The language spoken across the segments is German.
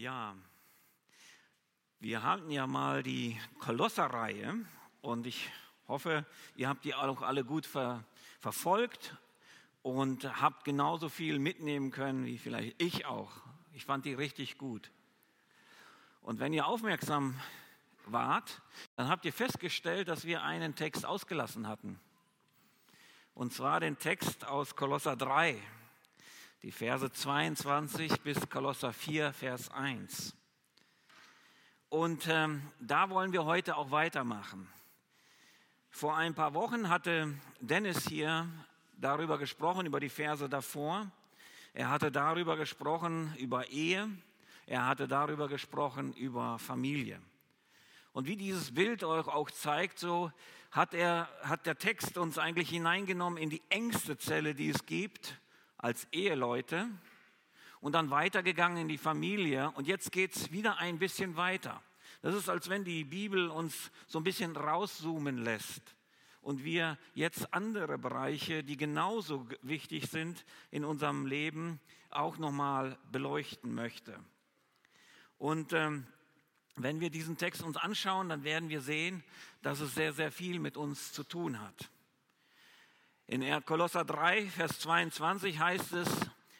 Ja, wir hatten ja mal die Kolosserreihe und ich hoffe, ihr habt die auch alle gut ver verfolgt und habt genauso viel mitnehmen können wie vielleicht ich auch. Ich fand die richtig gut. Und wenn ihr aufmerksam wart, dann habt ihr festgestellt, dass wir einen Text ausgelassen hatten. Und zwar den Text aus Kolosser 3 die Verse 22 bis Kolosser 4, Vers 1. Und ähm, da wollen wir heute auch weitermachen. Vor ein paar Wochen hatte Dennis hier darüber gesprochen, über die Verse davor. Er hatte darüber gesprochen, über Ehe. Er hatte darüber gesprochen, über Familie. Und wie dieses Bild euch auch zeigt, so hat, er, hat der Text uns eigentlich hineingenommen in die engste Zelle, die es gibt, als Eheleute und dann weitergegangen in die Familie. Und jetzt geht es wieder ein bisschen weiter. Das ist, als wenn die Bibel uns so ein bisschen rauszoomen lässt und wir jetzt andere Bereiche, die genauso wichtig sind in unserem Leben, auch nochmal beleuchten möchte. Und ähm, wenn wir diesen Text uns anschauen, dann werden wir sehen, dass es sehr, sehr viel mit uns zu tun hat. In Kolosser 3, Vers 22 heißt es,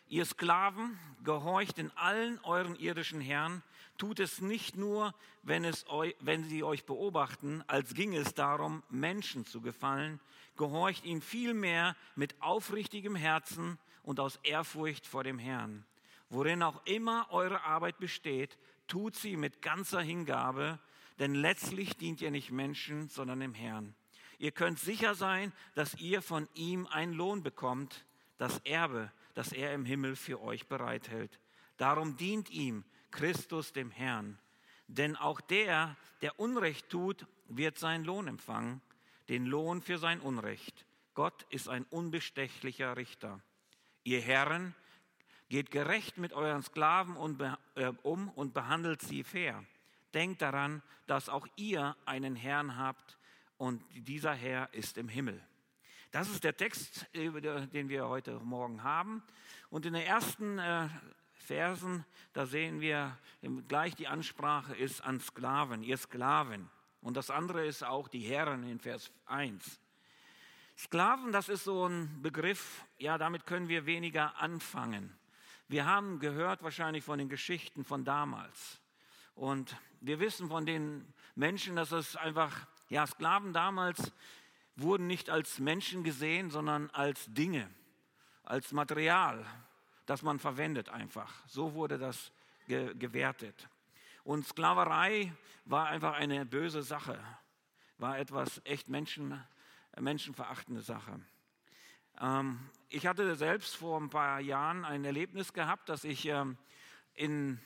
ihr Sklaven, gehorcht in allen euren irdischen Herren, tut es nicht nur, wenn, es eu, wenn sie euch beobachten, als ginge es darum, Menschen zu gefallen, gehorcht ihnen vielmehr mit aufrichtigem Herzen und aus Ehrfurcht vor dem Herrn. Worin auch immer eure Arbeit besteht, tut sie mit ganzer Hingabe, denn letztlich dient ihr nicht Menschen, sondern dem Herrn. Ihr könnt sicher sein, dass ihr von ihm einen Lohn bekommt, das Erbe, das er im Himmel für euch bereithält. Darum dient ihm Christus dem Herrn. Denn auch der, der Unrecht tut, wird seinen Lohn empfangen, den Lohn für sein Unrecht. Gott ist ein unbestechlicher Richter. Ihr Herren, geht gerecht mit euren Sklaven äh, um und behandelt sie fair. Denkt daran, dass auch ihr einen Herrn habt, und dieser Herr ist im Himmel. Das ist der Text, den wir heute Morgen haben. Und in den ersten äh, Versen, da sehen wir gleich die Ansprache ist an Sklaven, ihr Sklaven. Und das andere ist auch die Herren in Vers 1. Sklaven, das ist so ein Begriff, ja, damit können wir weniger anfangen. Wir haben gehört wahrscheinlich von den Geschichten von damals. Und wir wissen von den Menschen, dass es einfach ja, Sklaven damals wurden nicht als Menschen gesehen, sondern als Dinge, als Material, das man verwendet einfach. So wurde das ge gewertet. Und Sklaverei war einfach eine böse Sache, war etwas echt Menschen, menschenverachtende Sache. Ähm, ich hatte selbst vor ein paar Jahren ein Erlebnis gehabt, dass ich ähm, in,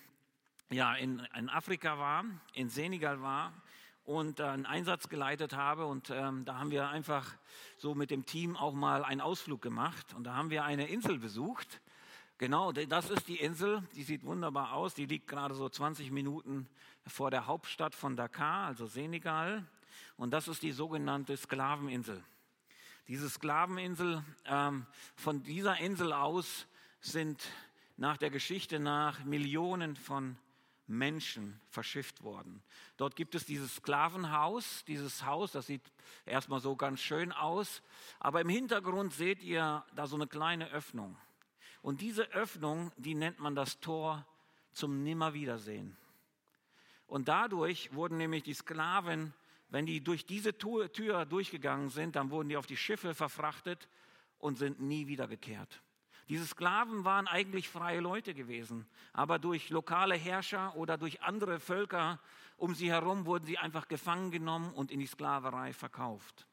ja, in, in Afrika war, in Senegal war und äh, einen Einsatz geleitet habe. Und ähm, da haben wir einfach so mit dem Team auch mal einen Ausflug gemacht. Und da haben wir eine Insel besucht. Genau, das ist die Insel. Die sieht wunderbar aus. Die liegt gerade so 20 Minuten vor der Hauptstadt von Dakar, also Senegal. Und das ist die sogenannte Sklaveninsel. Diese Sklaveninsel, ähm, von dieser Insel aus sind nach der Geschichte nach Millionen von Menschen verschifft worden. Dort gibt es dieses Sklavenhaus, dieses Haus, das sieht erstmal so ganz schön aus, aber im Hintergrund seht ihr da so eine kleine Öffnung. Und diese Öffnung, die nennt man das Tor zum Nimmerwiedersehen. Und dadurch wurden nämlich die Sklaven, wenn die durch diese Tür durchgegangen sind, dann wurden die auf die Schiffe verfrachtet und sind nie wiedergekehrt. Diese Sklaven waren eigentlich freie Leute gewesen, aber durch lokale Herrscher oder durch andere Völker um sie herum wurden sie einfach gefangen genommen und in die Sklaverei verkauft.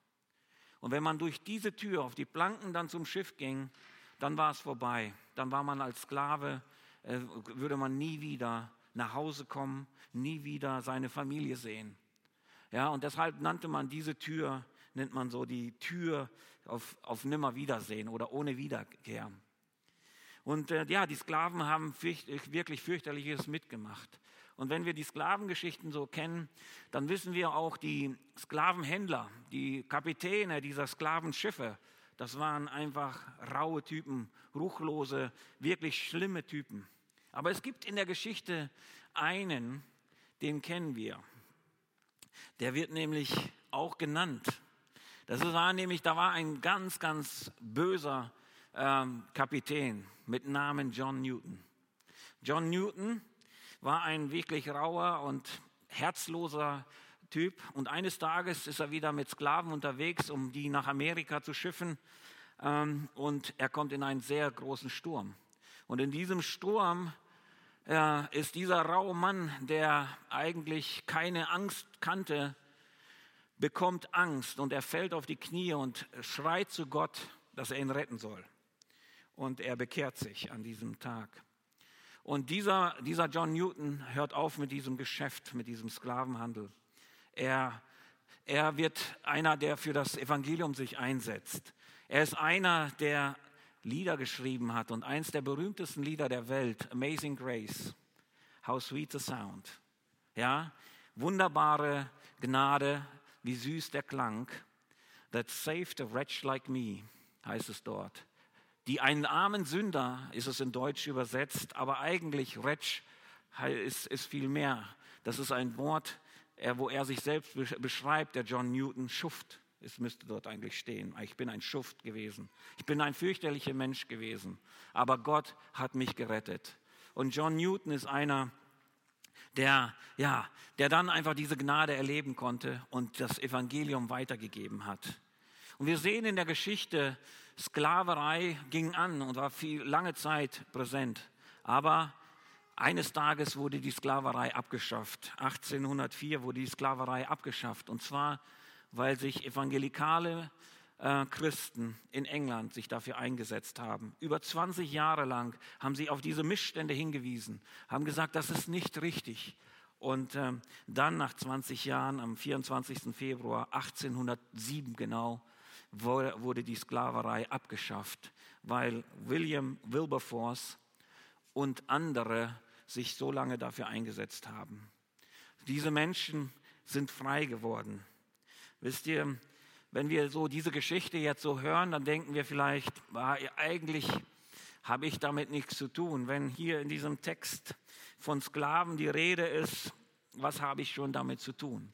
Und wenn man durch diese Tür auf die Planken dann zum Schiff ging, dann war es vorbei. Dann war man als Sklave, äh, würde man nie wieder nach Hause kommen, nie wieder seine Familie sehen. Ja, und deshalb nannte man diese Tür, nennt man so die Tür auf, auf Nimmerwiedersehen oder ohne Wiederkehr. Und äh, ja, die Sklaven haben fürcht, wirklich fürchterliches mitgemacht. Und wenn wir die Sklavengeschichten so kennen, dann wissen wir auch, die Sklavenhändler, die Kapitäne dieser Sklavenschiffe, das waren einfach raue Typen, ruchlose, wirklich schlimme Typen. Aber es gibt in der Geschichte einen, den kennen wir. Der wird nämlich auch genannt. Das war nämlich, da war ein ganz, ganz böser ähm, Kapitän mit Namen John Newton. John Newton war ein wirklich rauer und herzloser Typ. Und eines Tages ist er wieder mit Sklaven unterwegs, um die nach Amerika zu schiffen. Ähm, und er kommt in einen sehr großen Sturm. Und in diesem Sturm äh, ist dieser raue Mann, der eigentlich keine Angst kannte, bekommt Angst und er fällt auf die Knie und schreit zu Gott, dass er ihn retten soll. Und er bekehrt sich an diesem Tag. Und dieser, dieser John Newton hört auf mit diesem Geschäft, mit diesem Sklavenhandel. Er, er wird einer, der für das Evangelium sich einsetzt. Er ist einer, der Lieder geschrieben hat und eins der berühmtesten Lieder der Welt, Amazing Grace, How Sweet the Sound. Ja, wunderbare Gnade, wie süß der Klang. That saved a wretch like me, heißt es dort. Die einen armen Sünder ist es in Deutsch übersetzt, aber eigentlich Wretch ist, ist viel mehr. Das ist ein Wort, wo er sich selbst beschreibt, der John Newton, Schuft. Es müsste dort eigentlich stehen. Ich bin ein Schuft gewesen. Ich bin ein fürchterlicher Mensch gewesen. Aber Gott hat mich gerettet. Und John Newton ist einer, der, ja, der dann einfach diese Gnade erleben konnte und das Evangelium weitergegeben hat. Und wir sehen in der Geschichte, Sklaverei ging an und war viel, lange Zeit präsent. Aber eines Tages wurde die Sklaverei abgeschafft. 1804 wurde die Sklaverei abgeschafft. Und zwar, weil sich evangelikale äh, Christen in England sich dafür eingesetzt haben. Über 20 Jahre lang haben sie auf diese Missstände hingewiesen, haben gesagt, das ist nicht richtig. Und äh, dann nach 20 Jahren, am 24. Februar 1807 genau, wurde die Sklaverei abgeschafft, weil William Wilberforce und andere sich so lange dafür eingesetzt haben. Diese Menschen sind frei geworden. Wisst ihr, wenn wir so diese Geschichte jetzt so hören, dann denken wir vielleicht, ah, eigentlich habe ich damit nichts zu tun. Wenn hier in diesem Text von Sklaven die Rede ist, was habe ich schon damit zu tun?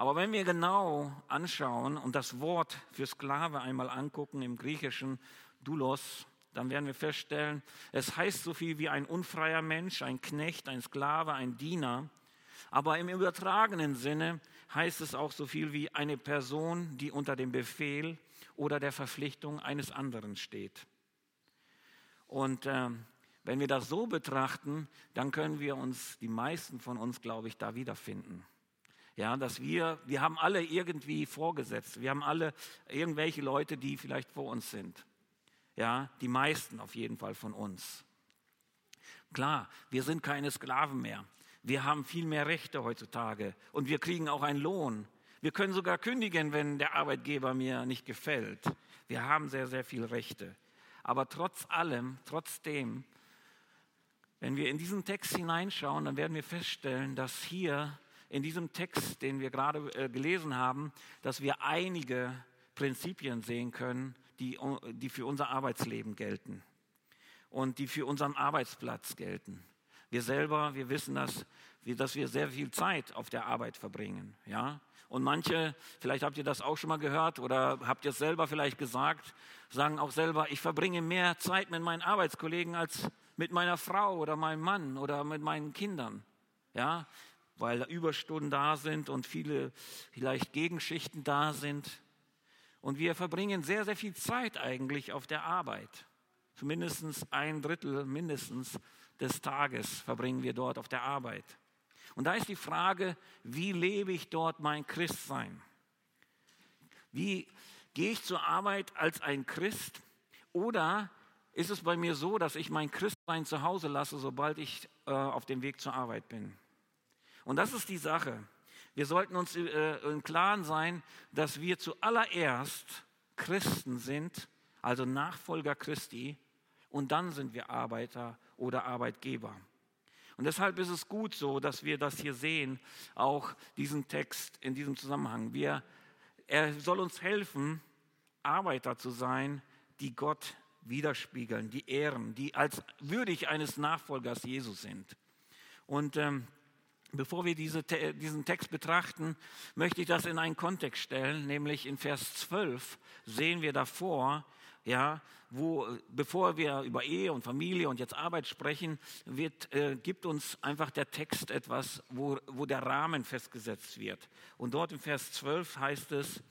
Aber wenn wir genau anschauen und das Wort für Sklave einmal angucken im Griechischen, Doulos, dann werden wir feststellen, es heißt so viel wie ein unfreier Mensch, ein Knecht, ein Sklave, ein Diener. Aber im übertragenen Sinne heißt es auch so viel wie eine Person, die unter dem Befehl oder der Verpflichtung eines anderen steht. Und äh, wenn wir das so betrachten, dann können wir uns, die meisten von uns, glaube ich, da wiederfinden. Ja, dass wir, wir haben alle irgendwie vorgesetzt. Wir haben alle irgendwelche Leute, die vielleicht vor uns sind. Ja, die meisten auf jeden Fall von uns. Klar, wir sind keine Sklaven mehr. Wir haben viel mehr Rechte heutzutage und wir kriegen auch einen Lohn. Wir können sogar kündigen, wenn der Arbeitgeber mir nicht gefällt. Wir haben sehr, sehr viele Rechte. Aber trotz allem, trotzdem, wenn wir in diesen Text hineinschauen, dann werden wir feststellen, dass hier in diesem Text, den wir gerade äh, gelesen haben, dass wir einige Prinzipien sehen können, die, die für unser Arbeitsleben gelten und die für unseren Arbeitsplatz gelten. Wir selber, wir wissen das, dass wir sehr viel Zeit auf der Arbeit verbringen. Ja? Und manche, vielleicht habt ihr das auch schon mal gehört oder habt ihr es selber vielleicht gesagt, sagen auch selber, ich verbringe mehr Zeit mit meinen Arbeitskollegen als mit meiner Frau oder meinem Mann oder mit meinen Kindern. Ja? Weil Überstunden da sind und viele vielleicht Gegenschichten da sind. Und wir verbringen sehr, sehr viel Zeit eigentlich auf der Arbeit. Zumindest ein Drittel mindestens des Tages verbringen wir dort auf der Arbeit. Und da ist die Frage, wie lebe ich dort mein Christsein? Wie gehe ich zur Arbeit als ein Christ? Oder ist es bei mir so, dass ich mein Christsein zu Hause lasse, sobald ich äh, auf dem Weg zur Arbeit bin? Und das ist die Sache. Wir sollten uns äh, im Klaren sein, dass wir zuallererst Christen sind, also Nachfolger Christi, und dann sind wir Arbeiter oder Arbeitgeber. Und deshalb ist es gut so, dass wir das hier sehen, auch diesen Text in diesem Zusammenhang. Wir, er soll uns helfen, Arbeiter zu sein, die Gott widerspiegeln, die ehren, die als würdig eines Nachfolgers Jesus sind. Und ähm, bevor wir diese, diesen Text betrachten, möchte ich das in einen Kontext stellen, nämlich in Vers 12 sehen wir davor, ja, wo, bevor wir über Ehe und Familie und jetzt Arbeit sprechen, wird, äh, gibt uns einfach der Text etwas, wo, wo der Rahmen festgesetzt wird. Und dort im Vers 12 heißt es,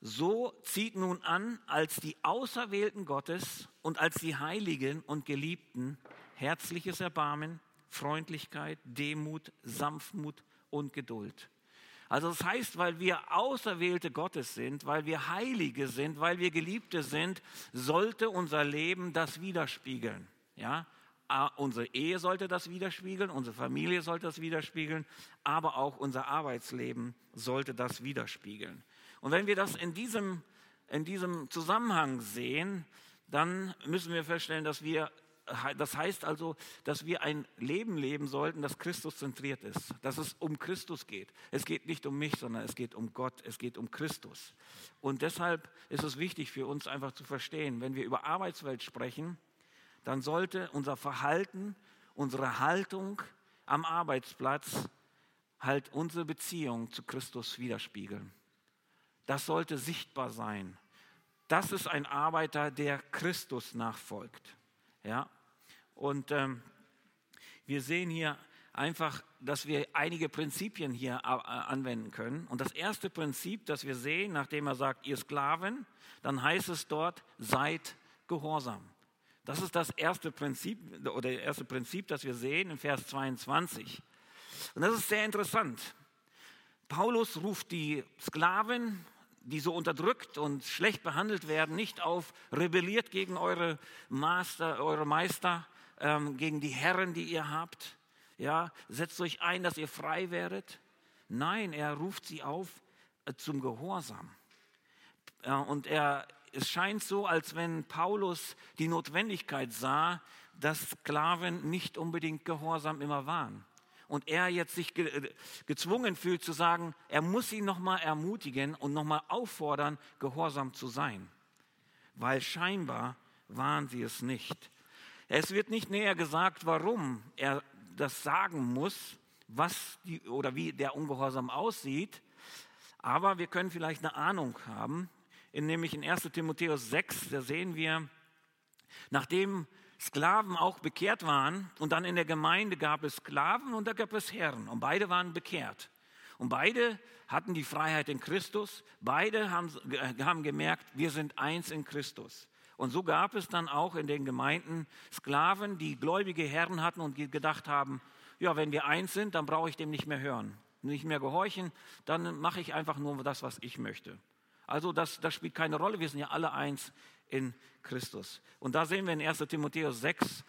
so zieht nun an, als die Auserwählten Gottes und als die Heiligen und Geliebten herzliches Erbarmen, Freundlichkeit, Demut, Sanftmut und Geduld. Also das heißt, weil wir Auserwählte Gottes sind, weil wir Heilige sind, weil wir Geliebte sind, sollte unser Leben das widerspiegeln. Ja? Unsere Ehe sollte das widerspiegeln, unsere Familie sollte das widerspiegeln, aber auch unser Arbeitsleben sollte das widerspiegeln. Und wenn wir das in diesem, in diesem Zusammenhang sehen, dann müssen wir feststellen, dass wir das heißt also, dass wir ein Leben leben sollten, das Christus zentriert ist, dass es um Christus geht. Es geht nicht um mich, sondern es geht um Gott, es geht um Christus. Und deshalb ist es wichtig für uns einfach zu verstehen, wenn wir über Arbeitswelt sprechen, dann sollte unser Verhalten, unsere Haltung am Arbeitsplatz halt unsere Beziehung zu Christus widerspiegeln. Das sollte sichtbar sein. Das ist ein Arbeiter, der Christus nachfolgt. Ja, und ähm, wir sehen hier einfach, dass wir einige Prinzipien hier äh, anwenden können. Und das erste Prinzip, das wir sehen, nachdem er sagt, ihr Sklaven, dann heißt es dort, seid gehorsam. Das ist das erste Prinzip oder das erste Prinzip, das wir sehen in Vers 22. Und das ist sehr interessant. Paulus ruft die Sklaven, die so unterdrückt und schlecht behandelt werden, nicht auf, rebelliert gegen eure Master, eure Meister, ähm, gegen die Herren, die ihr habt. Ja, setzt euch ein, dass ihr frei werdet. Nein, er ruft sie auf äh, zum Gehorsam. Äh, und er, es scheint so, als wenn Paulus die Notwendigkeit sah, dass Sklaven nicht unbedingt gehorsam immer waren. Und er jetzt sich ge äh, gezwungen fühlt zu sagen, er muss sie nochmal ermutigen und nochmal auffordern, gehorsam zu sein. Weil scheinbar waren sie es nicht. Es wird nicht näher gesagt, warum er das sagen muss, was die, oder wie der Ungehorsam aussieht, aber wir können vielleicht eine Ahnung haben, in, nämlich in 1 Timotheus 6, da sehen wir, nachdem Sklaven auch bekehrt waren und dann in der Gemeinde gab es Sklaven und da gab es Herren und beide waren bekehrt. Und beide hatten die Freiheit in Christus, beide haben, haben gemerkt, wir sind eins in Christus. Und so gab es dann auch in den Gemeinden Sklaven, die gläubige Herren hatten und gedacht haben, ja, wenn wir eins sind, dann brauche ich dem nicht mehr hören, nicht mehr gehorchen, dann mache ich einfach nur das, was ich möchte. Also das, das spielt keine Rolle, wir sind ja alle eins in Christus. Und da sehen wir in 1 Timotheus 6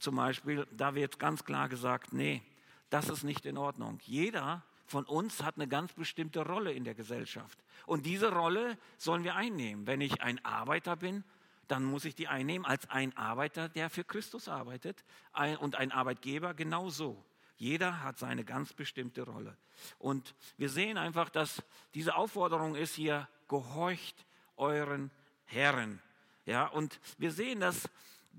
zum Beispiel, da wird ganz klar gesagt, nee, das ist nicht in Ordnung. Jeder von uns hat eine ganz bestimmte Rolle in der Gesellschaft. Und diese Rolle sollen wir einnehmen. Wenn ich ein Arbeiter bin, dann muss ich die einnehmen als ein Arbeiter, der für Christus arbeitet und ein Arbeitgeber genauso. Jeder hat seine ganz bestimmte Rolle. Und wir sehen einfach, dass diese Aufforderung ist hier, gehorcht euren Herren. Ja, und wir sehen, dass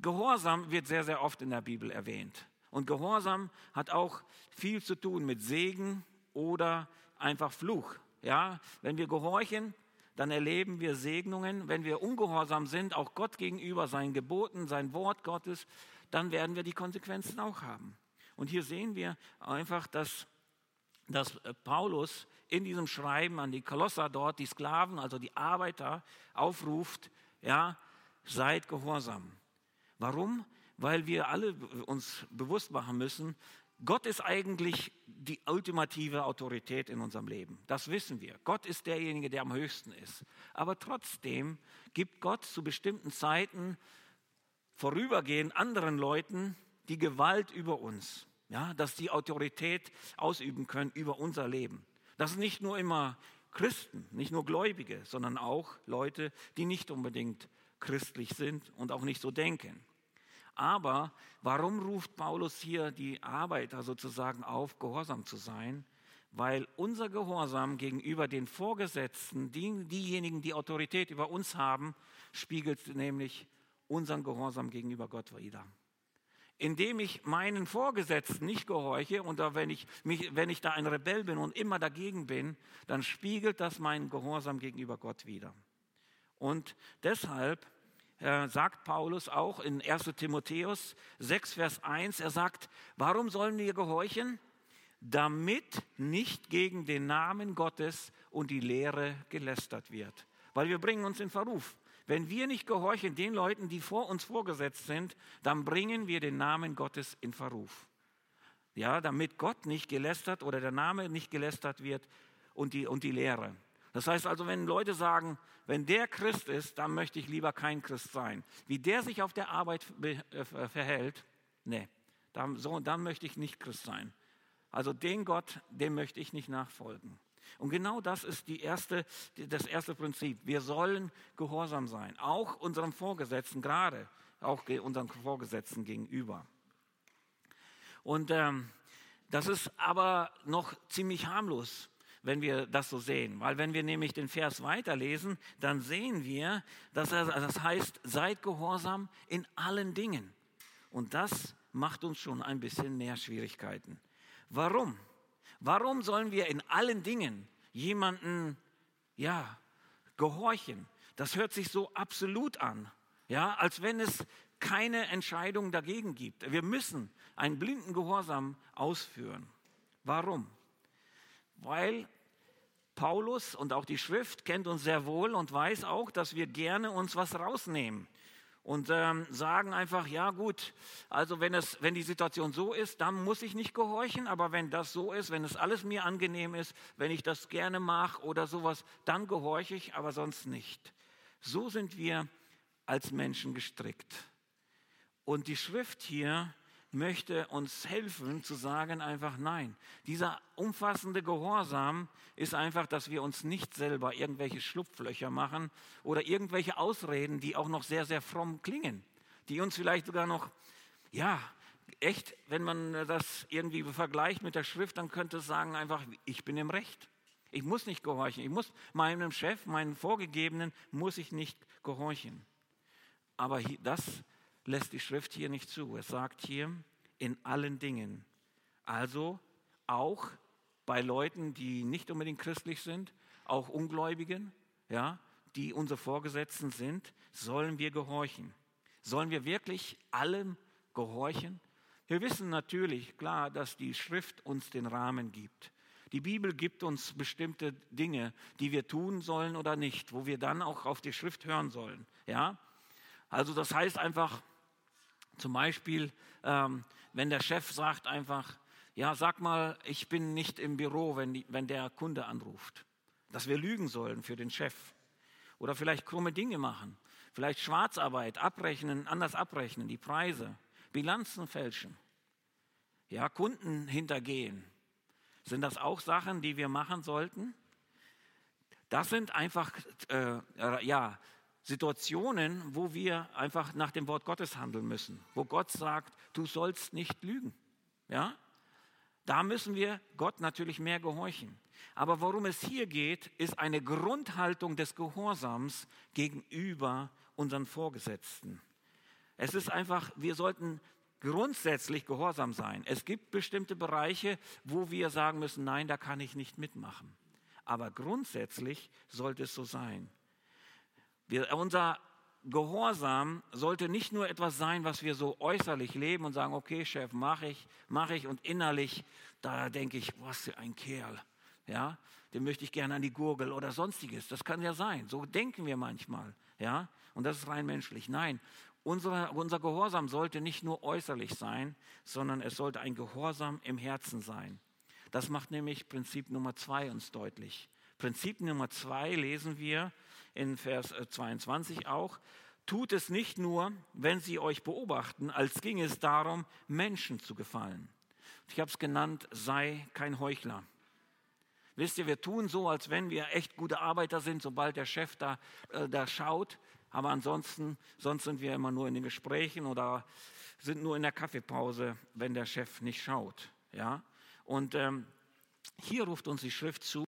Gehorsam wird sehr, sehr oft in der Bibel erwähnt. Und Gehorsam hat auch viel zu tun mit Segen oder einfach Fluch. Ja, wenn wir gehorchen, dann erleben wir Segnungen. Wenn wir ungehorsam sind, auch Gott gegenüber, seinen Geboten, sein Wort Gottes, dann werden wir die Konsequenzen auch haben. Und hier sehen wir einfach, dass, dass Paulus in diesem Schreiben an die Kolosser dort, die Sklaven, also die Arbeiter, aufruft, ja, seid gehorsam. Warum? Weil wir alle uns bewusst machen müssen, Gott ist eigentlich die ultimative Autorität in unserem Leben. Das wissen wir. Gott ist derjenige, der am höchsten ist. Aber trotzdem gibt Gott zu bestimmten Zeiten vorübergehend anderen Leuten die Gewalt über uns. Ja, dass die Autorität ausüben können über unser Leben. Das sind nicht nur immer Christen, nicht nur Gläubige, sondern auch Leute, die nicht unbedingt christlich sind und auch nicht so denken. Aber warum ruft Paulus hier die Arbeiter sozusagen auf, gehorsam zu sein? Weil unser Gehorsam gegenüber den Vorgesetzten, die, diejenigen, die Autorität über uns haben, spiegelt nämlich unseren Gehorsam gegenüber Gott wieder. Indem ich meinen Vorgesetzten nicht gehorche und wenn ich, mich, wenn ich da ein Rebell bin und immer dagegen bin, dann spiegelt das meinen Gehorsam gegenüber Gott wieder. Und deshalb äh, sagt Paulus auch in 1 Timotheus 6, Vers 1, er sagt, warum sollen wir gehorchen? Damit nicht gegen den Namen Gottes und die Lehre gelästert wird. Weil wir bringen uns in Verruf. Wenn wir nicht gehorchen den Leuten, die vor uns vorgesetzt sind, dann bringen wir den Namen Gottes in Verruf. Ja, damit Gott nicht gelästert oder der Name nicht gelästert wird und die, und die Lehre. Das heißt also, wenn Leute sagen, wenn der Christ ist, dann möchte ich lieber kein Christ sein. Wie der sich auf der Arbeit äh, verhält, nee, dann, so, dann möchte ich nicht Christ sein. Also den Gott, dem möchte ich nicht nachfolgen. Und genau das ist die erste, das erste Prinzip. Wir sollen gehorsam sein, auch unserem Vorgesetzten, gerade auch unseren Vorgesetzten gegenüber. Und ähm, das ist aber noch ziemlich harmlos, wenn wir das so sehen. Weil wenn wir nämlich den Vers weiterlesen, dann sehen wir, dass er, das heißt, seid gehorsam in allen Dingen. Und das macht uns schon ein bisschen mehr Schwierigkeiten. Warum? Warum sollen wir in allen Dingen jemanden, ja, gehorchen? Das hört sich so absolut an, ja, als wenn es keine Entscheidung dagegen gibt. Wir müssen einen blinden Gehorsam ausführen. Warum? Weil Paulus und auch die Schrift kennt uns sehr wohl und weiß auch, dass wir gerne uns was rausnehmen und ähm, sagen einfach, ja gut, also wenn, es, wenn die Situation so ist, dann muss ich nicht gehorchen, aber wenn das so ist, wenn es alles mir angenehm ist, wenn ich das gerne mache oder sowas, dann gehorche ich, aber sonst nicht. So sind wir als Menschen gestrickt. Und die Schrift hier möchte uns helfen zu sagen einfach nein. Dieser umfassende Gehorsam ist einfach, dass wir uns nicht selber irgendwelche Schlupflöcher machen oder irgendwelche Ausreden, die auch noch sehr, sehr fromm klingen, die uns vielleicht sogar noch, ja, echt, wenn man das irgendwie vergleicht mit der Schrift, dann könnte es sagen einfach, ich bin im Recht. Ich muss nicht gehorchen. Ich muss meinem Chef, meinen Vorgegebenen, muss ich nicht gehorchen. Aber das lässt die Schrift hier nicht zu. Es sagt hier, in allen Dingen. Also auch bei Leuten, die nicht unbedingt christlich sind, auch Ungläubigen, ja, die unsere Vorgesetzten sind, sollen wir gehorchen. Sollen wir wirklich allem gehorchen? Wir wissen natürlich, klar, dass die Schrift uns den Rahmen gibt. Die Bibel gibt uns bestimmte Dinge, die wir tun sollen oder nicht, wo wir dann auch auf die Schrift hören sollen. Ja? Also das heißt einfach, zum Beispiel, ähm, wenn der Chef sagt einfach, ja, sag mal, ich bin nicht im Büro, wenn, die, wenn der Kunde anruft. Dass wir lügen sollen für den Chef. Oder vielleicht krumme Dinge machen. Vielleicht Schwarzarbeit, abrechnen, anders abrechnen, die Preise, Bilanzen fälschen. Ja, Kunden hintergehen. Sind das auch Sachen, die wir machen sollten? Das sind einfach, äh, ja, Situationen, wo wir einfach nach dem Wort Gottes handeln müssen, wo Gott sagt, du sollst nicht lügen. Ja? Da müssen wir Gott natürlich mehr gehorchen. Aber worum es hier geht, ist eine Grundhaltung des Gehorsams gegenüber unseren Vorgesetzten. Es ist einfach, wir sollten grundsätzlich gehorsam sein. Es gibt bestimmte Bereiche, wo wir sagen müssen, nein, da kann ich nicht mitmachen. Aber grundsätzlich sollte es so sein. Wir, unser Gehorsam sollte nicht nur etwas sein, was wir so äußerlich leben und sagen, okay, Chef, mache ich, mache ich und innerlich, da denke ich, was für ein Kerl, ja, den möchte ich gerne an die Gurgel oder sonstiges. Das kann ja sein. So denken wir manchmal, ja, und das ist rein menschlich. Nein, unsere, unser Gehorsam sollte nicht nur äußerlich sein, sondern es sollte ein Gehorsam im Herzen sein. Das macht nämlich Prinzip Nummer zwei uns deutlich. Prinzip Nummer zwei lesen wir in Vers 22 äh, auch, tut es nicht nur, wenn sie euch beobachten, als ging es darum, Menschen zu gefallen. Ich habe es genannt, sei kein Heuchler. Wisst ihr, wir tun so, als wenn wir echt gute Arbeiter sind, sobald der Chef da, äh, da schaut. Aber ansonsten, sonst sind wir immer nur in den Gesprächen oder sind nur in der Kaffeepause, wenn der Chef nicht schaut. Ja? Und ähm, hier ruft uns die Schrift zu,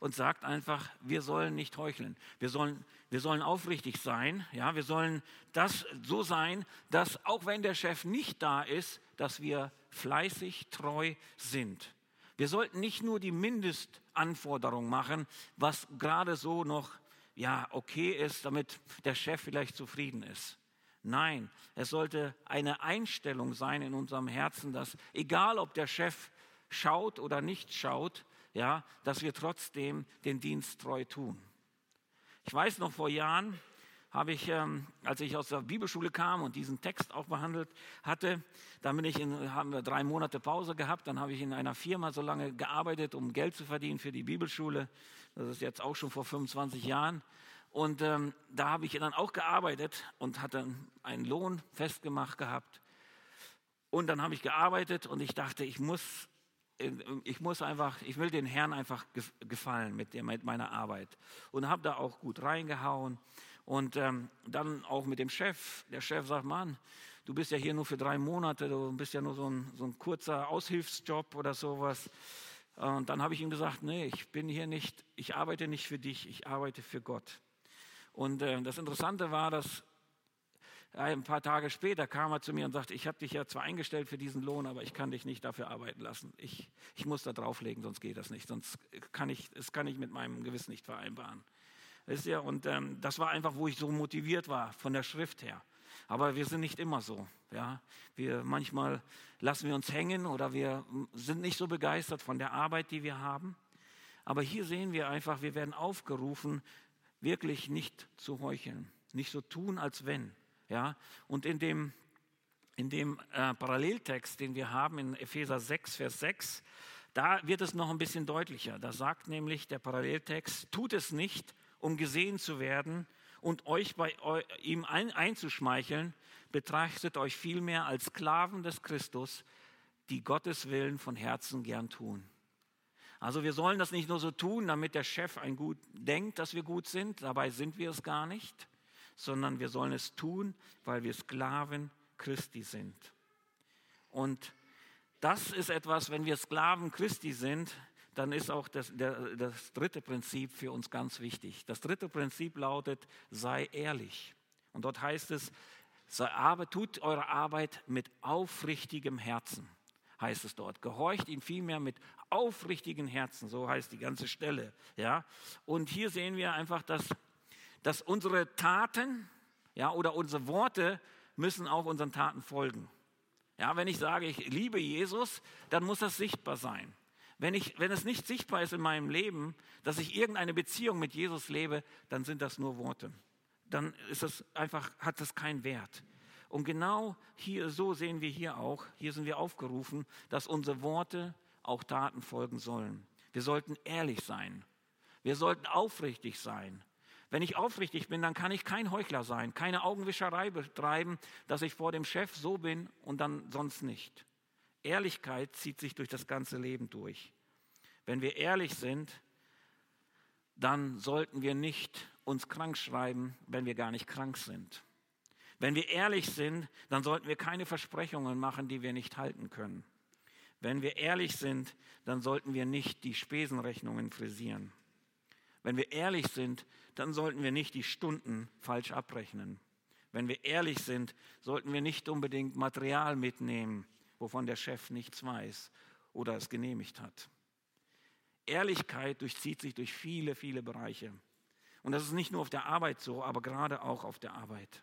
und sagt einfach, wir sollen nicht heucheln. Wir sollen, wir sollen aufrichtig sein. Ja, wir sollen das so sein, dass auch wenn der Chef nicht da ist, dass wir fleißig, treu sind. Wir sollten nicht nur die Mindestanforderung machen, was gerade so noch ja okay ist, damit der Chef vielleicht zufrieden ist. Nein, es sollte eine Einstellung sein in unserem Herzen, dass egal ob der Chef schaut oder nicht schaut, ja, dass wir trotzdem den Dienst treu tun. Ich weiß noch vor Jahren, habe ich, ähm, als ich aus der Bibelschule kam und diesen Text auch behandelt hatte, dann bin ich in, haben wir drei Monate Pause gehabt, dann habe ich in einer Firma so lange gearbeitet, um Geld zu verdienen für die Bibelschule. Das ist jetzt auch schon vor 25 Jahren. Und ähm, da habe ich dann auch gearbeitet und hatte einen Lohn festgemacht gehabt. Und dann habe ich gearbeitet und ich dachte, ich muss ich muss einfach, ich will den Herrn einfach gefallen mit, der, mit meiner Arbeit. Und habe da auch gut reingehauen. Und ähm, dann auch mit dem Chef. Der Chef sagt, Mann, du bist ja hier nur für drei Monate, du bist ja nur so ein, so ein kurzer Aushilfsjob oder sowas. Und dann habe ich ihm gesagt, nee, ich bin hier nicht, ich arbeite nicht für dich, ich arbeite für Gott. Und äh, das Interessante war, dass ein paar Tage später kam er zu mir und sagte, ich habe dich ja zwar eingestellt für diesen Lohn, aber ich kann dich nicht dafür arbeiten lassen. Ich, ich muss da drauflegen, sonst geht das nicht. Sonst kann ich, das kann ich mit meinem Gewissen nicht vereinbaren. Wisst ihr? Und ähm, das war einfach, wo ich so motiviert war von der Schrift her. Aber wir sind nicht immer so. Ja? Wir, manchmal lassen wir uns hängen oder wir sind nicht so begeistert von der Arbeit, die wir haben. Aber hier sehen wir einfach, wir werden aufgerufen, wirklich nicht zu heucheln, nicht so tun, als wenn. Ja? Und in dem, in dem äh, Paralleltext, den wir haben in Epheser 6, Vers 6, da wird es noch ein bisschen deutlicher. Da sagt nämlich der Paralleltext, tut es nicht, um gesehen zu werden und euch bei ihm ein, einzuschmeicheln, betrachtet euch vielmehr als Sklaven des Christus, die Gottes Willen von Herzen gern tun. Also wir sollen das nicht nur so tun, damit der Chef ein gut denkt, dass wir gut sind, dabei sind wir es gar nicht, sondern wir sollen es tun, weil wir Sklaven Christi sind. Und das ist etwas, wenn wir Sklaven Christi sind, dann ist auch das, der, das dritte Prinzip für uns ganz wichtig. Das dritte Prinzip lautet, sei ehrlich. Und dort heißt es, sei, tut eure Arbeit mit aufrichtigem Herzen, heißt es dort. Gehorcht ihm vielmehr mit aufrichtigem Herzen, so heißt die ganze Stelle. Ja? Und hier sehen wir einfach, dass dass unsere Taten ja, oder unsere Worte müssen auch unseren Taten folgen. Ja, wenn ich sage, ich liebe Jesus, dann muss das sichtbar sein. Wenn, ich, wenn es nicht sichtbar ist in meinem Leben, dass ich irgendeine Beziehung mit Jesus lebe, dann sind das nur Worte. Dann ist das einfach, hat das keinen Wert. Und genau hier, so sehen wir hier auch, hier sind wir aufgerufen, dass unsere Worte auch Taten folgen sollen. Wir sollten ehrlich sein. Wir sollten aufrichtig sein. Wenn ich aufrichtig bin, dann kann ich kein Heuchler sein, keine Augenwischerei betreiben, dass ich vor dem Chef so bin und dann sonst nicht. Ehrlichkeit zieht sich durch das ganze Leben durch. Wenn wir ehrlich sind, dann sollten wir nicht uns krank schreiben, wenn wir gar nicht krank sind. Wenn wir ehrlich sind, dann sollten wir keine Versprechungen machen, die wir nicht halten können. Wenn wir ehrlich sind, dann sollten wir nicht die Spesenrechnungen frisieren. Wenn wir ehrlich sind, dann sollten wir nicht die Stunden falsch abrechnen. Wenn wir ehrlich sind, sollten wir nicht unbedingt Material mitnehmen, wovon der Chef nichts weiß oder es genehmigt hat. Ehrlichkeit durchzieht sich durch viele, viele Bereiche. Und das ist nicht nur auf der Arbeit so, aber gerade auch auf der Arbeit.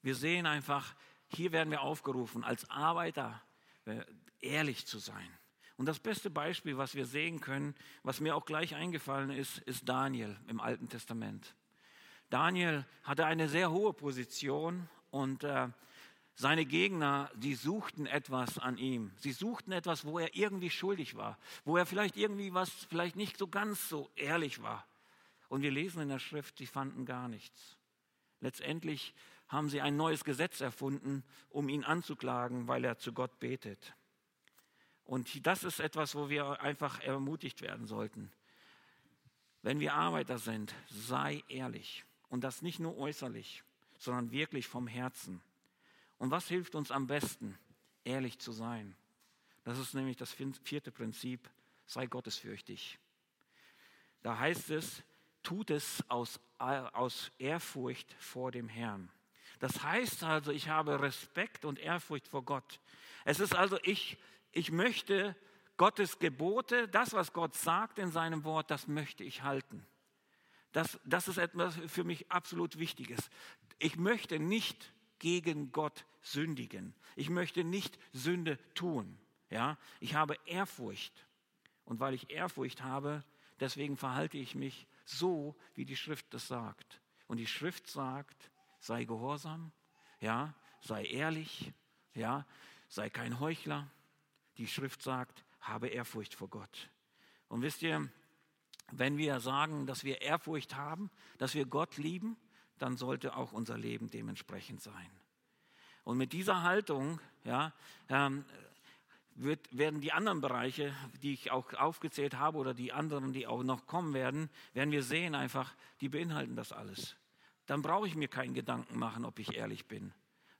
Wir sehen einfach, hier werden wir aufgerufen, als Arbeiter äh, ehrlich zu sein. Und das beste Beispiel, was wir sehen können, was mir auch gleich eingefallen ist, ist Daniel im Alten Testament. Daniel hatte eine sehr hohe Position und äh, seine Gegner, die suchten etwas an ihm. Sie suchten etwas, wo er irgendwie schuldig war, wo er vielleicht irgendwie was, vielleicht nicht so ganz so ehrlich war. Und wir lesen in der Schrift, sie fanden gar nichts. Letztendlich haben sie ein neues Gesetz erfunden, um ihn anzuklagen, weil er zu Gott betet. Und das ist etwas, wo wir einfach ermutigt werden sollten. Wenn wir Arbeiter sind, sei ehrlich. Und das nicht nur äußerlich, sondern wirklich vom Herzen. Und was hilft uns am besten? Ehrlich zu sein. Das ist nämlich das vierte Prinzip, sei gottesfürchtig. Da heißt es, tut es aus, aus Ehrfurcht vor dem Herrn. Das heißt also, ich habe Respekt und Ehrfurcht vor Gott. Es ist also, ich, ich möchte Gottes Gebote, das, was Gott sagt in seinem Wort, das möchte ich halten. Das, das ist etwas für mich absolut Wichtiges. Ich möchte nicht gegen Gott sündigen. Ich möchte nicht Sünde tun. Ja, ich habe Ehrfurcht. Und weil ich Ehrfurcht habe, deswegen verhalte ich mich so, wie die Schrift das sagt. Und die Schrift sagt, sei gehorsam, ja, sei ehrlich, ja, sei kein Heuchler. Die Schrift sagt, habe Ehrfurcht vor Gott. Und wisst ihr, wenn wir sagen, dass wir Ehrfurcht haben, dass wir Gott lieben, dann sollte auch unser Leben dementsprechend sein. Und mit dieser Haltung ja, ähm, wird, werden die anderen Bereiche, die ich auch aufgezählt habe oder die anderen, die auch noch kommen werden, werden wir sehen einfach, die beinhalten das alles. Dann brauche ich mir keinen Gedanken machen, ob ich ehrlich bin,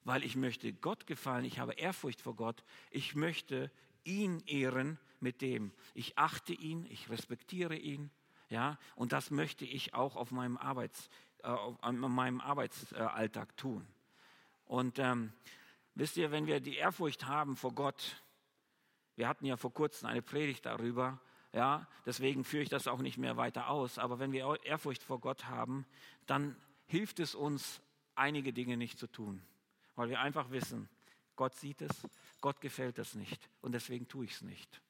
weil ich möchte Gott gefallen, ich habe Ehrfurcht vor Gott, ich möchte ihn ehren mit dem. Ich achte ihn, ich respektiere ihn, ja, und das möchte ich auch auf meinem Arbeits, äh, auf meinem Arbeitsalltag tun. Und ähm, wisst ihr, wenn wir die Ehrfurcht haben vor Gott, wir hatten ja vor kurzem eine Predigt darüber, ja, deswegen führe ich das auch nicht mehr weiter aus, aber wenn wir Ehrfurcht vor Gott haben, dann hilft es uns, einige Dinge nicht zu tun, weil wir einfach wissen, Gott sieht es, Gott gefällt es nicht und deswegen tue ich es nicht.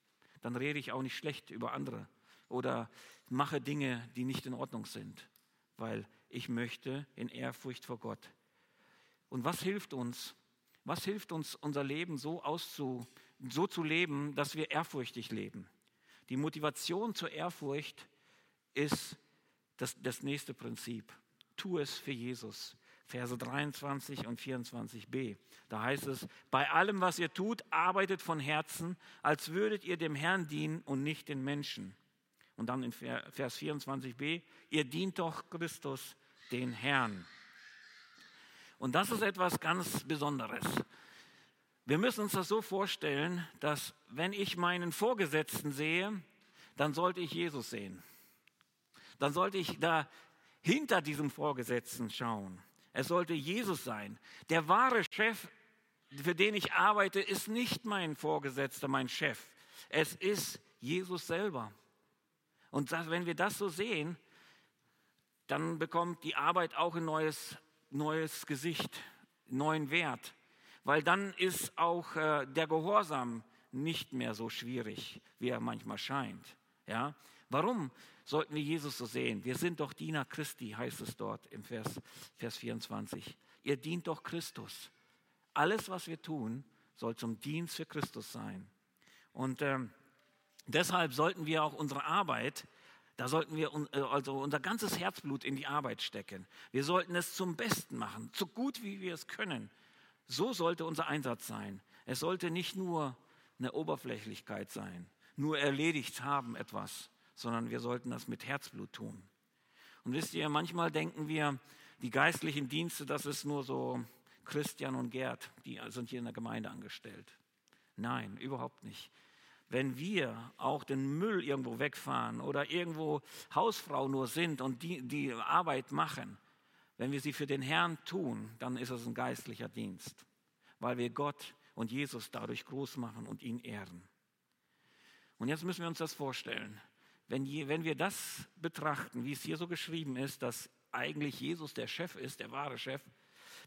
Dann rede ich auch nicht schlecht über andere oder mache Dinge, die nicht in Ordnung sind, weil ich möchte in Ehrfurcht vor Gott und was hilft uns? Was hilft uns, unser Leben so, auszu, so zu leben, dass wir ehrfurchtig leben? Die Motivation zur Ehrfurcht ist das, das nächste Prinzip. Tu es für Jesus. Verse 23 und 24b. Da heißt es, bei allem, was ihr tut, arbeitet von Herzen, als würdet ihr dem Herrn dienen und nicht den Menschen. Und dann in Vers 24b, ihr dient doch Christus, den Herrn. Und das ist etwas ganz Besonderes. Wir müssen uns das so vorstellen, dass wenn ich meinen Vorgesetzten sehe, dann sollte ich Jesus sehen. Dann sollte ich da hinter diesem Vorgesetzten schauen. Es sollte Jesus sein. Der wahre Chef, für den ich arbeite, ist nicht mein Vorgesetzter, mein Chef. Es ist Jesus selber. Und wenn wir das so sehen, dann bekommt die Arbeit auch ein neues neues Gesicht, neuen Wert, weil dann ist auch äh, der Gehorsam nicht mehr so schwierig, wie er manchmal scheint. Ja? Warum sollten wir Jesus so sehen? Wir sind doch Diener Christi, heißt es dort im Vers, Vers 24. Ihr dient doch Christus. Alles, was wir tun, soll zum Dienst für Christus sein. Und ähm, deshalb sollten wir auch unsere Arbeit da sollten wir äh, also unser ganzes Herzblut in die Arbeit stecken. Wir sollten es zum Besten machen, so gut wie wir es können. So sollte unser Einsatz sein. Es sollte nicht nur eine Oberflächlichkeit sein, nur erledigt haben etwas, sondern wir sollten das mit Herzblut tun. Und wisst ihr, manchmal denken wir, die geistlichen Dienste, das ist nur so Christian und Gerd, die sind hier in der Gemeinde angestellt. Nein, überhaupt nicht wenn wir auch den Müll irgendwo wegfahren oder irgendwo Hausfrau nur sind und die, die Arbeit machen, wenn wir sie für den Herrn tun, dann ist es ein geistlicher Dienst, weil wir Gott und Jesus dadurch groß machen und ihn ehren. Und jetzt müssen wir uns das vorstellen. Wenn, wenn wir das betrachten, wie es hier so geschrieben ist, dass eigentlich Jesus der Chef ist, der wahre Chef,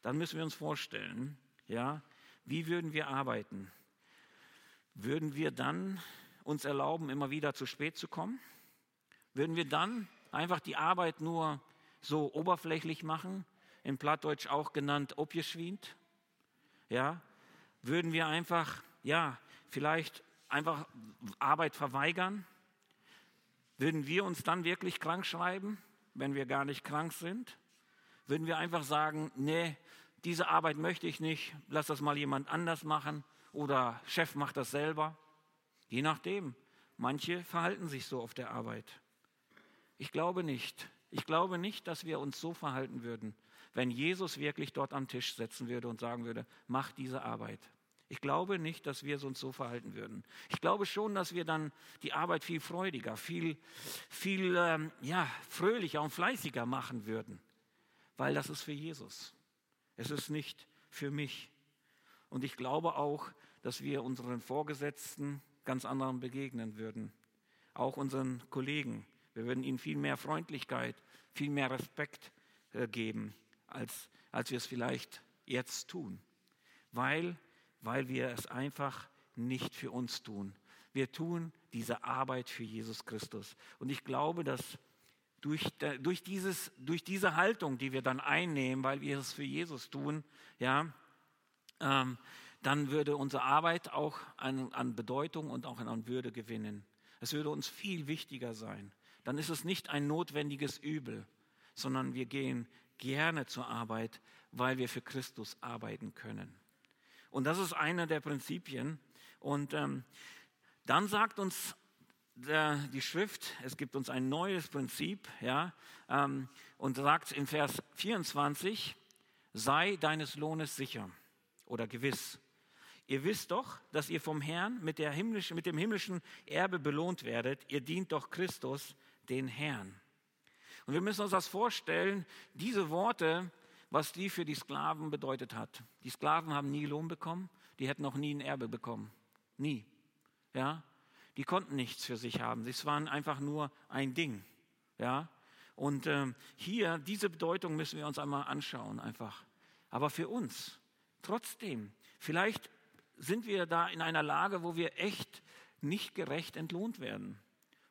dann müssen wir uns vorstellen, ja, wie würden wir arbeiten? Würden wir dann uns erlauben, immer wieder zu spät zu kommen? Würden wir dann einfach die Arbeit nur so oberflächlich machen, in Plattdeutsch auch genannt objeschwint? Ja? Würden wir einfach, ja, vielleicht einfach Arbeit verweigern? Würden wir uns dann wirklich krank schreiben, wenn wir gar nicht krank sind? Würden wir einfach sagen, nee, diese Arbeit möchte ich nicht, lass das mal jemand anders machen? oder Chef macht das selber. Je nachdem. Manche verhalten sich so auf der Arbeit. Ich glaube nicht. Ich glaube nicht, dass wir uns so verhalten würden, wenn Jesus wirklich dort am Tisch setzen würde und sagen würde, mach diese Arbeit. Ich glaube nicht, dass wir uns so verhalten würden. Ich glaube schon, dass wir dann die Arbeit viel freudiger, viel, viel ähm, ja, fröhlicher und fleißiger machen würden, weil das ist für Jesus. Es ist nicht für mich. Und ich glaube auch, dass wir unseren Vorgesetzten ganz anderen begegnen würden, auch unseren Kollegen. Wir würden ihnen viel mehr Freundlichkeit, viel mehr Respekt äh, geben, als, als wir es vielleicht jetzt tun, weil weil wir es einfach nicht für uns tun. Wir tun diese Arbeit für Jesus Christus. Und ich glaube, dass durch, durch, dieses, durch diese Haltung, die wir dann einnehmen, weil wir es für Jesus tun, ja, ähm, dann würde unsere Arbeit auch an, an Bedeutung und auch an Würde gewinnen. Es würde uns viel wichtiger sein. Dann ist es nicht ein notwendiges Übel, sondern wir gehen gerne zur Arbeit, weil wir für Christus arbeiten können. Und das ist einer der Prinzipien. Und ähm, dann sagt uns der, die Schrift, es gibt uns ein neues Prinzip, ja, ähm, und sagt in Vers 24, sei deines Lohnes sicher oder gewiss. Ihr wisst doch, dass ihr vom Herrn mit, der himmlischen, mit dem himmlischen Erbe belohnt werdet. Ihr dient doch Christus, den Herrn. Und wir müssen uns das vorstellen, diese Worte was die für die Sklaven bedeutet hat. Die Sklaven haben nie Lohn bekommen, die hätten auch nie ein Erbe bekommen. Nie. Ja? Die konnten nichts für sich haben. Sie waren einfach nur ein Ding. Ja? Und ähm, hier, diese Bedeutung müssen wir uns einmal anschauen, einfach. Aber für uns, trotzdem, vielleicht sind wir da in einer Lage, wo wir echt nicht gerecht entlohnt werden.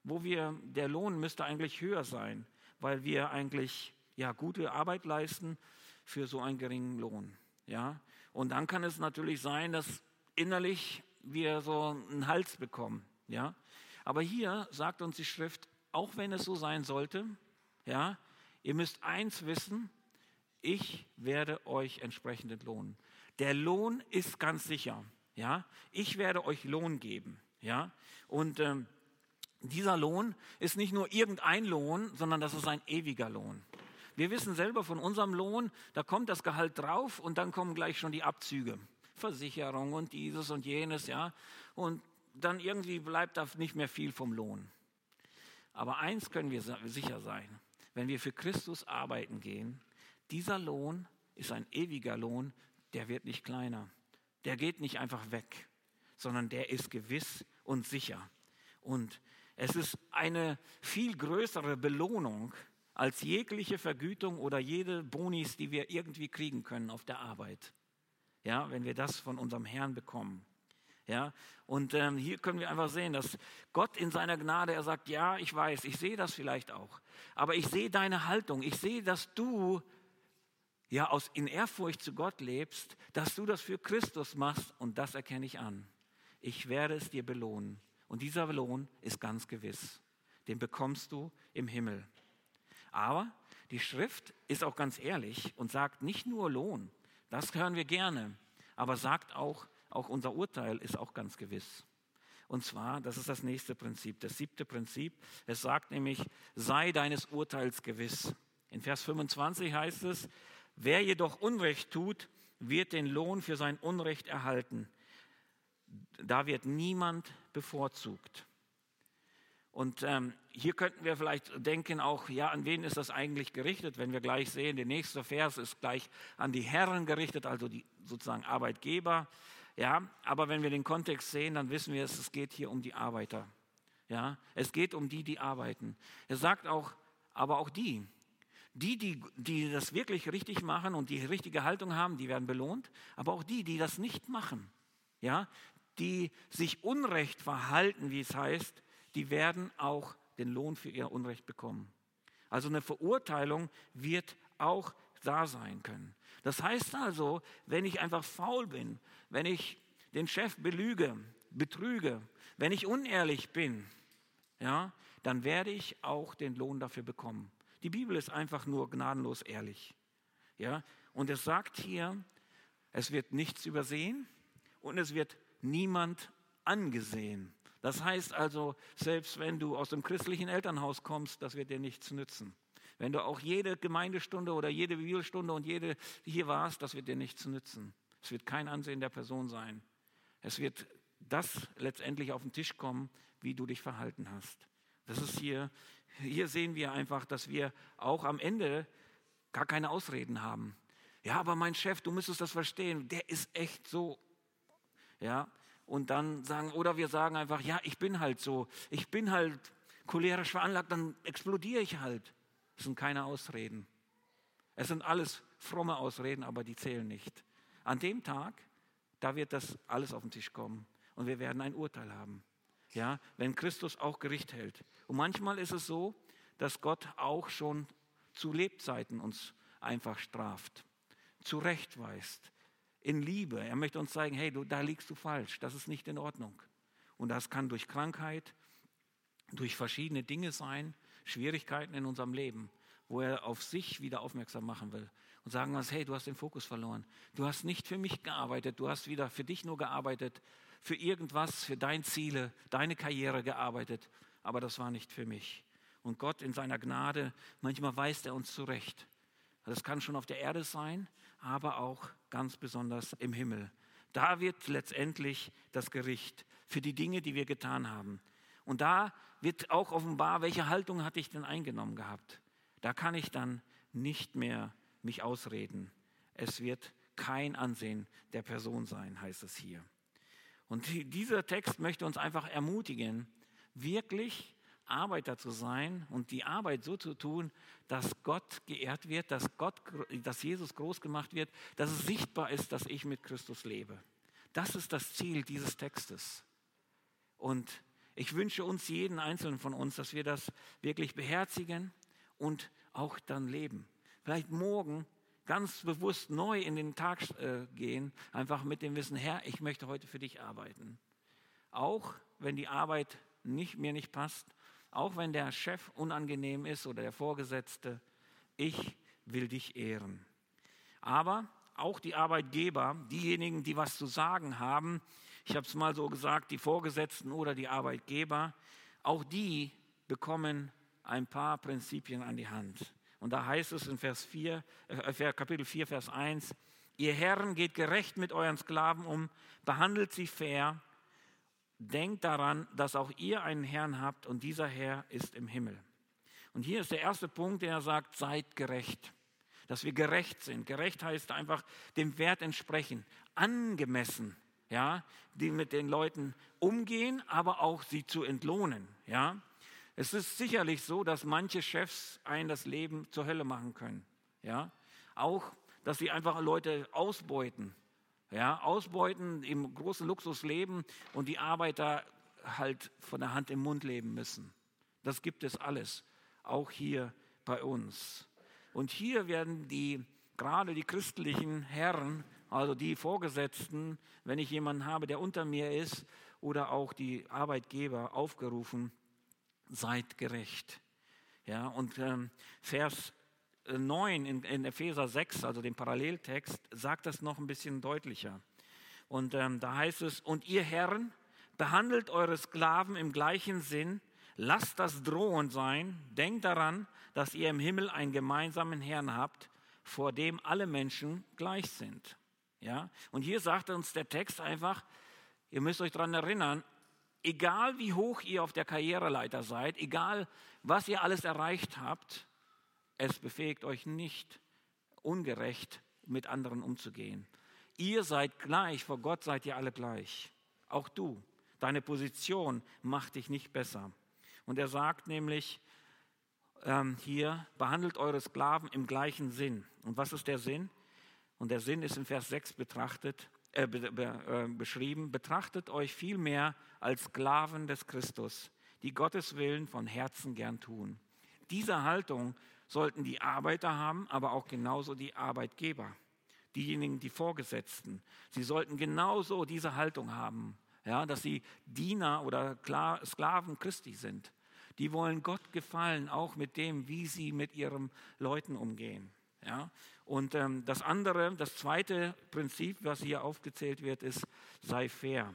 Wo wir, der Lohn müsste eigentlich höher sein, weil wir eigentlich ja, gute Arbeit leisten, für so einen geringen Lohn. Ja? Und dann kann es natürlich sein, dass innerlich wir so einen Hals bekommen. Ja? Aber hier sagt uns die Schrift, auch wenn es so sein sollte, ja, ihr müsst eins wissen, ich werde euch entsprechend entlohnen. Der Lohn ist ganz sicher. Ja? Ich werde euch Lohn geben. Ja? Und ähm, dieser Lohn ist nicht nur irgendein Lohn, sondern das ist ein ewiger Lohn. Wir wissen selber von unserem Lohn, da kommt das Gehalt drauf und dann kommen gleich schon die Abzüge. Versicherung und dieses und jenes, ja. Und dann irgendwie bleibt da nicht mehr viel vom Lohn. Aber eins können wir sicher sein, wenn wir für Christus arbeiten gehen, dieser Lohn ist ein ewiger Lohn, der wird nicht kleiner. Der geht nicht einfach weg, sondern der ist gewiss und sicher. Und es ist eine viel größere Belohnung, als jegliche Vergütung oder jede Bonis, die wir irgendwie kriegen können auf der Arbeit. Ja, wenn wir das von unserem Herrn bekommen. Ja, und ähm, hier können wir einfach sehen, dass Gott in seiner Gnade, er sagt, ja, ich weiß, ich sehe das vielleicht auch, aber ich sehe deine Haltung, ich sehe, dass du ja aus in Ehrfurcht zu Gott lebst, dass du das für Christus machst und das erkenne ich an. Ich werde es dir belohnen und dieser Lohn ist ganz gewiss. Den bekommst du im Himmel. Aber die Schrift ist auch ganz ehrlich und sagt nicht nur Lohn, das hören wir gerne, aber sagt auch, auch unser Urteil ist auch ganz gewiss. Und zwar, das ist das nächste Prinzip, das siebte Prinzip. Es sagt nämlich, sei deines Urteils gewiss. In Vers 25 heißt es, wer jedoch Unrecht tut, wird den Lohn für sein Unrecht erhalten. Da wird niemand bevorzugt. Und ähm, hier könnten wir vielleicht denken auch, ja, an wen ist das eigentlich gerichtet? Wenn wir gleich sehen, der nächste Vers ist gleich an die Herren gerichtet, also die sozusagen Arbeitgeber. Ja, aber wenn wir den Kontext sehen, dann wissen wir, es geht hier um die Arbeiter. Ja, es geht um die, die arbeiten. Er sagt auch, aber auch die, die, die, die das wirklich richtig machen und die richtige Haltung haben, die werden belohnt. Aber auch die, die das nicht machen, ja, die sich unrecht verhalten, wie es heißt, die werden auch den Lohn für ihr Unrecht bekommen. Also eine Verurteilung wird auch da sein können. Das heißt also, wenn ich einfach faul bin, wenn ich den Chef belüge, betrüge, wenn ich unehrlich bin, ja, dann werde ich auch den Lohn dafür bekommen. Die Bibel ist einfach nur gnadenlos ehrlich. Ja, und es sagt hier, es wird nichts übersehen und es wird niemand angesehen. Das heißt also, selbst wenn du aus dem christlichen Elternhaus kommst, das wird dir nichts nützen. Wenn du auch jede Gemeindestunde oder jede Bibelstunde und jede hier warst, das wird dir nichts nützen. Es wird kein Ansehen der Person sein. Es wird das letztendlich auf den Tisch kommen, wie du dich verhalten hast. Das ist hier, hier sehen wir einfach, dass wir auch am Ende gar keine Ausreden haben. Ja, aber mein Chef, du müsstest das verstehen, der ist echt so. Ja, und dann sagen, oder wir sagen einfach, ja, ich bin halt so, ich bin halt cholerisch veranlagt, dann explodiere ich halt. Das sind keine Ausreden. Es sind alles fromme Ausreden, aber die zählen nicht. An dem Tag, da wird das alles auf den Tisch kommen und wir werden ein Urteil haben. Ja, wenn Christus auch Gericht hält. Und manchmal ist es so, dass Gott auch schon zu Lebzeiten uns einfach straft, zurechtweist, in Liebe. Er möchte uns zeigen, hey, du, da liegst du falsch, das ist nicht in Ordnung. Und das kann durch Krankheit, durch verschiedene Dinge sein, Schwierigkeiten in unserem Leben, wo er auf sich wieder aufmerksam machen will und sagen uns, hey, du hast den Fokus verloren. Du hast nicht für mich gearbeitet, du hast wieder für dich nur gearbeitet, für irgendwas, für deine Ziele, deine Karriere gearbeitet, aber das war nicht für mich. Und Gott in seiner Gnade, manchmal weist er uns zurecht. Das kann schon auf der Erde sein, aber auch ganz besonders im Himmel. Da wird letztendlich das Gericht für die Dinge, die wir getan haben. Und da wird auch offenbar, welche Haltung hatte ich denn eingenommen gehabt. Da kann ich dann nicht mehr mich ausreden. Es wird kein Ansehen der Person sein, heißt es hier. Und dieser Text möchte uns einfach ermutigen, wirklich Arbeiter zu sein und die Arbeit so zu tun, dass Gott geehrt wird, dass, Gott, dass Jesus groß gemacht wird, dass es sichtbar ist, dass ich mit Christus lebe. Das ist das Ziel dieses Textes. Und ich wünsche uns, jeden Einzelnen von uns, dass wir das wirklich beherzigen und auch dann leben. Vielleicht morgen ganz bewusst neu in den Tag äh, gehen, einfach mit dem Wissen, Herr, ich möchte heute für dich arbeiten. Auch wenn die Arbeit nicht, mir nicht passt, auch wenn der Chef unangenehm ist oder der Vorgesetzte, ich will dich ehren. Aber auch die Arbeitgeber, diejenigen, die was zu sagen haben, ich habe es mal so gesagt, die Vorgesetzten oder die Arbeitgeber, auch die bekommen ein paar Prinzipien an die Hand. Und da heißt es in Vers 4, äh, Kapitel 4, Vers 1, ihr Herren geht gerecht mit euren Sklaven um, behandelt sie fair, denkt daran, dass auch ihr einen Herrn habt und dieser Herr ist im Himmel. Und hier ist der erste Punkt, der sagt, seid gerecht. Dass wir gerecht sind. Gerecht heißt einfach dem Wert entsprechen, angemessen, ja, die mit den Leuten umgehen, aber auch sie zu entlohnen, ja. Es ist sicherlich so, dass manche Chefs einen das Leben zur Hölle machen können, ja. Auch, dass sie einfach Leute ausbeuten, ja, ausbeuten, im großen Luxus leben und die Arbeiter halt von der Hand im Mund leben müssen. Das gibt es alles, auch hier bei uns. Und hier werden die, gerade die christlichen Herren, also die Vorgesetzten, wenn ich jemanden habe, der unter mir ist, oder auch die Arbeitgeber aufgerufen, seid gerecht. Ja, und ähm, Vers 9 in, in Epheser 6, also dem Paralleltext, sagt das noch ein bisschen deutlicher. Und ähm, da heißt es, und ihr Herren, behandelt eure Sklaven im gleichen Sinn, lasst das drohend sein, denkt daran, dass ihr im Himmel einen gemeinsamen Herrn habt, vor dem alle Menschen gleich sind. Ja? Und hier sagt uns der Text einfach, ihr müsst euch daran erinnern, egal wie hoch ihr auf der Karriereleiter seid, egal was ihr alles erreicht habt, es befähigt euch nicht, ungerecht mit anderen umzugehen. Ihr seid gleich, vor Gott seid ihr alle gleich. Auch du. Deine Position macht dich nicht besser. Und er sagt nämlich ähm, hier, behandelt eure Sklaven im gleichen Sinn. Und was ist der Sinn? Und der Sinn ist in Vers 6 betrachtet, äh, be, be, äh, beschrieben. Betrachtet euch vielmehr als Sklaven des Christus, die Gottes Willen von Herzen gern tun. Diese Haltung sollten die Arbeiter haben, aber auch genauso die Arbeitgeber, diejenigen, die Vorgesetzten. Sie sollten genauso diese Haltung haben, ja, dass sie Diener oder Sklaven Christi sind. Die wollen Gott gefallen, auch mit dem, wie sie mit ihren Leuten umgehen. Ja? Und ähm, das andere, das zweite Prinzip, was hier aufgezählt wird, ist, sei fair,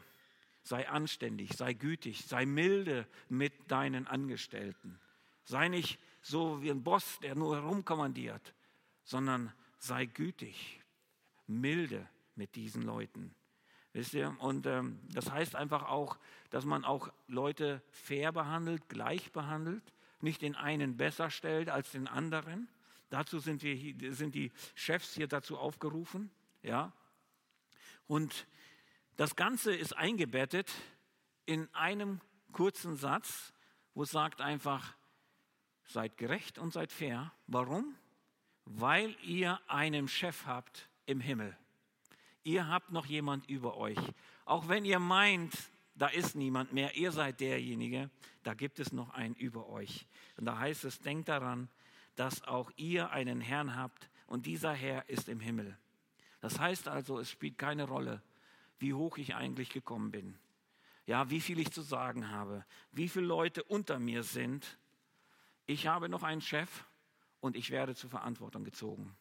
sei anständig, sei gütig, sei milde mit deinen Angestellten. Sei nicht so wie ein Boss, der nur herumkommandiert, sondern sei gütig, milde mit diesen Leuten. Wisst ihr? Und ähm, das heißt einfach auch, dass man auch Leute fair behandelt, gleich behandelt, nicht den einen besser stellt als den anderen. Dazu sind, wir, sind die Chefs hier dazu aufgerufen. Ja? Und das Ganze ist eingebettet in einem kurzen Satz, wo es sagt einfach, seid gerecht und seid fair. Warum? Weil ihr einen Chef habt im Himmel. Ihr habt noch jemand über euch. Auch wenn ihr meint, da ist niemand mehr, ihr seid derjenige, da gibt es noch einen über euch. Und da heißt es, denkt daran, dass auch ihr einen Herrn habt und dieser Herr ist im Himmel. Das heißt also, es spielt keine Rolle, wie hoch ich eigentlich gekommen bin. Ja, wie viel ich zu sagen habe, wie viele Leute unter mir sind. Ich habe noch einen Chef und ich werde zur Verantwortung gezogen.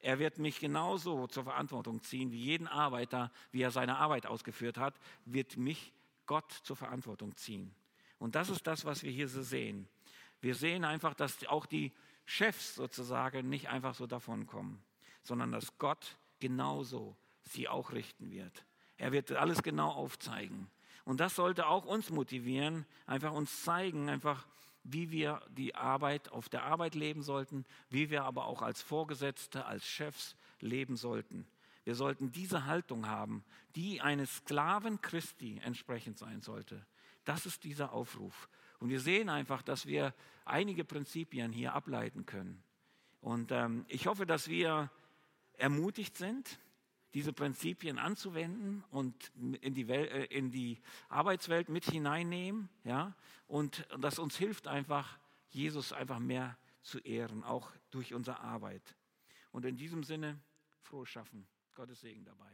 Er wird mich genauso zur Verantwortung ziehen wie jeden Arbeiter, wie er seine Arbeit ausgeführt hat, wird mich Gott zur Verantwortung ziehen. Und das ist das, was wir hier so sehen. Wir sehen einfach, dass auch die Chefs sozusagen nicht einfach so davonkommen, sondern dass Gott genauso sie auch richten wird. Er wird alles genau aufzeigen. Und das sollte auch uns motivieren, einfach uns zeigen, einfach wie wir die Arbeit auf der Arbeit leben sollten, wie wir aber auch als Vorgesetzte, als Chefs leben sollten. Wir sollten diese Haltung haben, die eines Sklaven Christi entsprechend sein sollte. Das ist dieser Aufruf. Und wir sehen einfach, dass wir einige Prinzipien hier ableiten können. Und ähm, ich hoffe, dass wir ermutigt sind, diese Prinzipien anzuwenden und in die, Welt, äh, in die Arbeitswelt mit hineinnehmen. Ja? Und das uns hilft einfach, Jesus einfach mehr zu ehren, auch durch unsere Arbeit. Und in diesem Sinne, frohes Schaffen. Gottes Segen dabei.